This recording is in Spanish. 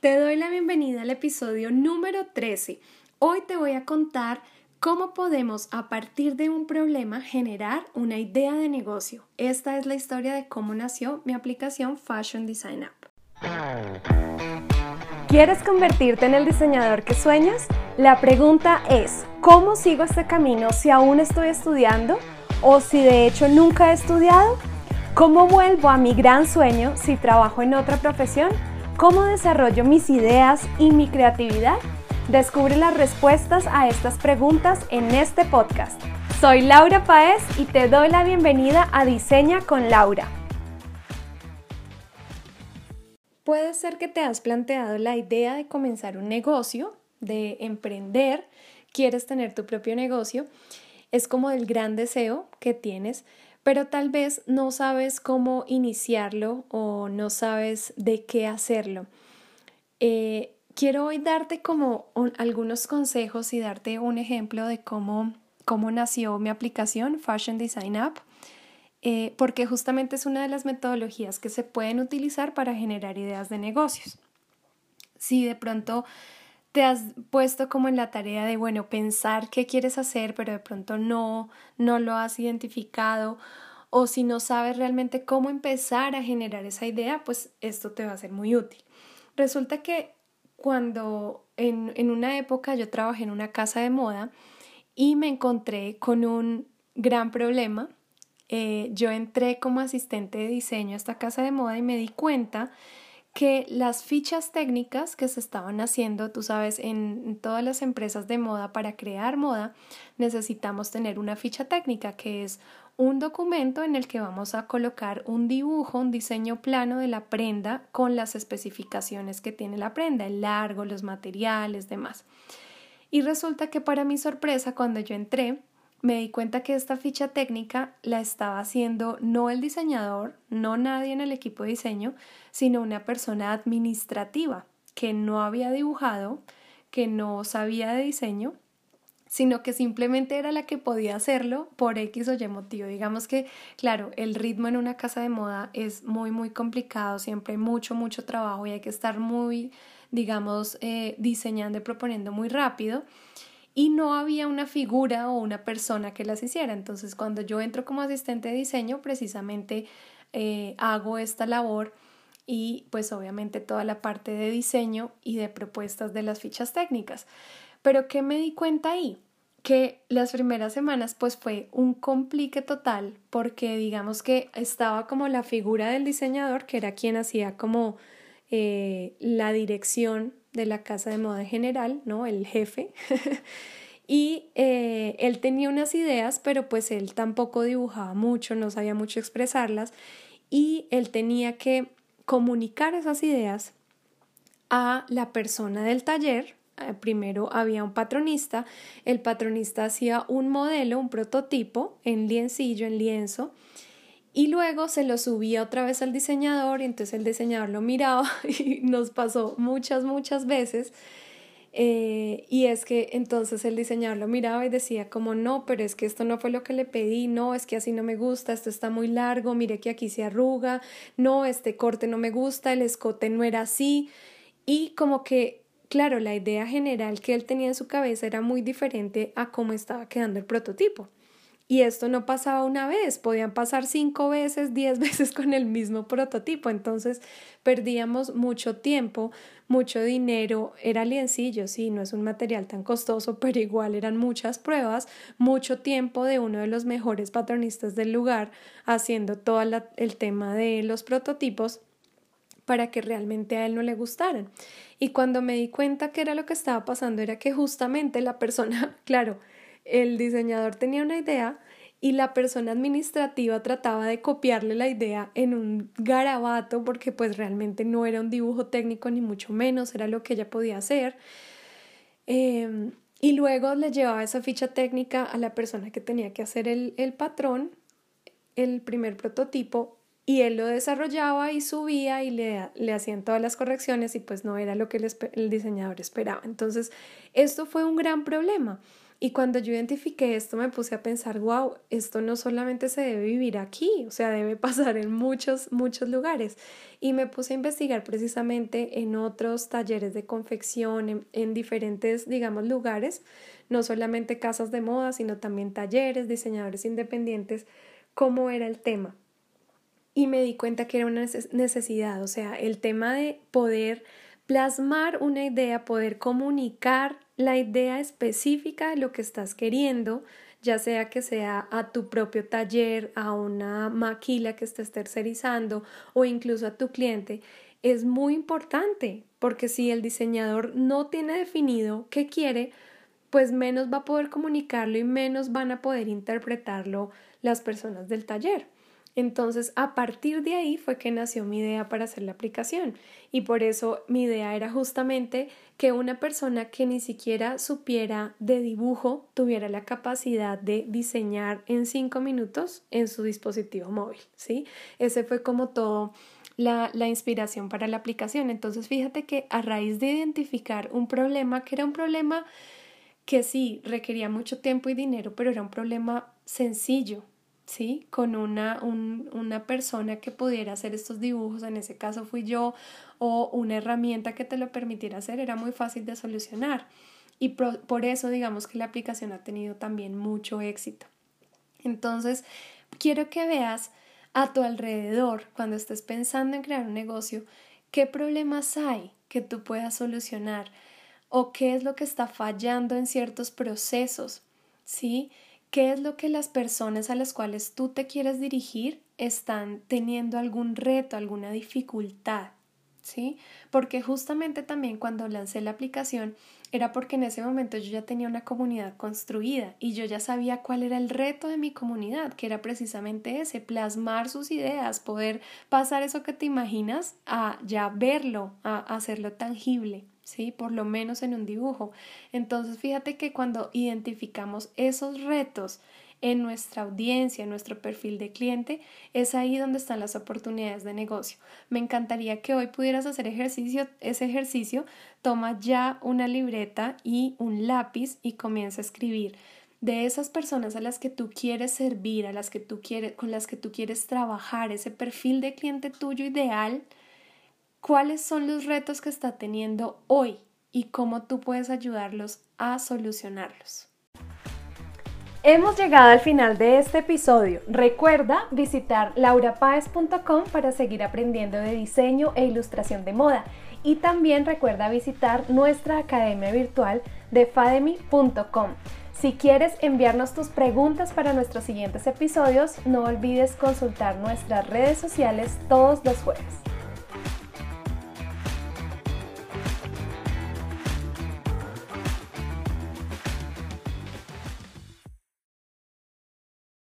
Te doy la bienvenida al episodio número 13. Hoy te voy a contar cómo podemos a partir de un problema generar una idea de negocio. Esta es la historia de cómo nació mi aplicación Fashion Design App. ¿Quieres convertirte en el diseñador que sueñas? La pregunta es, ¿cómo sigo este camino si aún estoy estudiando o si de hecho nunca he estudiado? ¿Cómo vuelvo a mi gran sueño si trabajo en otra profesión? ¿Cómo desarrollo mis ideas y mi creatividad? Descubre las respuestas a estas preguntas en este podcast. Soy Laura Paez y te doy la bienvenida a Diseña con Laura. Puede ser que te has planteado la idea de comenzar un negocio, de emprender, quieres tener tu propio negocio, es como el gran deseo que tienes, pero tal vez no sabes cómo iniciarlo o no sabes de qué hacerlo. Eh, quiero hoy darte como algunos consejos y darte un ejemplo de cómo, cómo nació mi aplicación Fashion Design App, eh, porque justamente es una de las metodologías que se pueden utilizar para generar ideas de negocios. Si de pronto te has puesto como en la tarea de, bueno, pensar qué quieres hacer, pero de pronto no, no lo has identificado, o si no sabes realmente cómo empezar a generar esa idea, pues esto te va a ser muy útil. Resulta que cuando en, en una época yo trabajé en una casa de moda y me encontré con un gran problema, eh, yo entré como asistente de diseño a esta casa de moda y me di cuenta que las fichas técnicas que se estaban haciendo, tú sabes, en todas las empresas de moda para crear moda, necesitamos tener una ficha técnica que es un documento en el que vamos a colocar un dibujo, un diseño plano de la prenda con las especificaciones que tiene la prenda, el largo, los materiales, demás. Y resulta que para mi sorpresa, cuando yo entré, me di cuenta que esta ficha técnica la estaba haciendo no el diseñador, no nadie en el equipo de diseño, sino una persona administrativa que no había dibujado, que no sabía de diseño, sino que simplemente era la que podía hacerlo por X o Y motivo. Digamos que, claro, el ritmo en una casa de moda es muy, muy complicado, siempre hay mucho, mucho trabajo y hay que estar muy, digamos, eh, diseñando y proponiendo muy rápido y no había una figura o una persona que las hiciera. Entonces, cuando yo entro como asistente de diseño, precisamente eh, hago esta labor y pues obviamente toda la parte de diseño y de propuestas de las fichas técnicas. Pero ¿qué me di cuenta ahí? Que las primeras semanas pues fue un complique total porque digamos que estaba como la figura del diseñador que era quien hacía como eh, la dirección de la casa de moda en general, ¿no? El jefe. y eh, él tenía unas ideas, pero pues él tampoco dibujaba mucho, no sabía mucho expresarlas y él tenía que comunicar esas ideas a la persona del taller. Eh, primero había un patronista, el patronista hacía un modelo, un prototipo en liencillo, en lienzo, y luego se lo subía otra vez al diseñador y entonces el diseñador lo miraba y nos pasó muchas, muchas veces. Eh, y es que entonces el diseñador lo miraba y decía como no, pero es que esto no fue lo que le pedí, no, es que así no me gusta, esto está muy largo, mire que aquí se arruga, no, este corte no me gusta, el escote no era así. Y como que, claro, la idea general que él tenía en su cabeza era muy diferente a cómo estaba quedando el prototipo. Y esto no pasaba una vez, podían pasar cinco veces, diez veces con el mismo prototipo. Entonces perdíamos mucho tiempo, mucho dinero. Era liencillo, sí, no es un material tan costoso, pero igual eran muchas pruebas, mucho tiempo de uno de los mejores patronistas del lugar haciendo todo el tema de los prototipos para que realmente a él no le gustaran. Y cuando me di cuenta que era lo que estaba pasando, era que justamente la persona, claro, el diseñador tenía una idea y la persona administrativa trataba de copiarle la idea en un garabato porque pues realmente no era un dibujo técnico ni mucho menos, era lo que ella podía hacer. Em, y luego le llevaba esa ficha técnica a la persona que tenía que hacer el, el patrón, el primer prototipo, y él lo desarrollaba y subía y le, le hacían todas las correcciones y pues no era lo que el, el diseñador esperaba. Entonces, esto fue un gran problema Y cuando yo identifiqué esto me puse a pensar, wow, esto no solamente se debe vivir aquí, o sea, debe pasar en muchos, muchos lugares. Y me puse a investigar precisamente en otros talleres de confección, en, en diferentes, digamos, lugares, no solamente casas de moda, sino también talleres, diseñadores independientes, cómo era el tema. Y me di cuenta que era una necesidad, o sea, el tema de poder plasmar una idea, poder comunicar la idea específica de lo que estás queriendo, ya sea que sea a tu propio taller, a una maquila que estés tercerizando o incluso a tu cliente, es muy importante porque si el diseñador no tiene definido qué quiere, pues menos va a poder comunicarlo y menos van a poder interpretarlo las personas del taller. Entonces, a partir de ahí fue que nació mi idea para hacer la aplicación y por eso mi idea era justamente que una persona que ni siquiera supiera de dibujo tuviera la capacidad de diseñar en cinco minutos en su dispositivo móvil, ¿sí? Ese fue como todo la, la inspiración para la aplicación. Entonces, fíjate que a raíz de identificar un problema, que era un problema que sí requería mucho tiempo y dinero, pero era un problema sencillo, ¿sí? Con una, una persona que pudiera hacer estos dibujos, en ese caso fui yo, o una herramienta que te lo permitiera hacer, era muy fácil de solucionar. Y por eso digamos que la aplicación ha tenido también mucho éxito. Entonces, quiero que veas a tu alrededor, cuando estés pensando en crear un negocio, qué problemas hay que tú puedas solucionar o qué es lo que está fallando en ciertos procesos, ¿sí? ¿Qué es lo que las personas a las cuales tú te quieres dirigir están teniendo algún reto, alguna dificultad? ¿Sí? Porque justamente también cuando lancé la aplicación era porque en ese momento yo ya tenía una comunidad construida y yo ya sabía cuál era el reto de mi comunidad, que era precisamente ese, plasmar sus ideas, poder pasar eso que te imaginas a ya verlo, a hacerlo tangible. ¿Sí? Por lo menos en un dibujo. Entonces, fíjate que cuando identificamos esos retos en nuestra audiencia, en nuestro perfil de cliente, es ahí donde están las oportunidades de negocio. Me encantaría que hoy pudieras hacer ejercicio, ese ejercicio, toma ya una libreta y un lápiz y comienza a escribir de esas personas a las que tú quieres servir, a las que tú quieres, con las que tú quieres trabajar, ese perfil de cliente tuyo ideal, cuáles son los retos que está teniendo hoy y cómo tú puedes ayudarlos a solucionarlos. Hemos llegado al final de este episodio. Recuerda visitar laurapaez.com para seguir aprendiendo de diseño e ilustración de moda. Y también recuerda visitar nuestra academia virtual de fademi.com. Si quieres enviarnos tus preguntas para nuestros siguientes episodios, no olvides consultar nuestras redes sociales todos los jueves.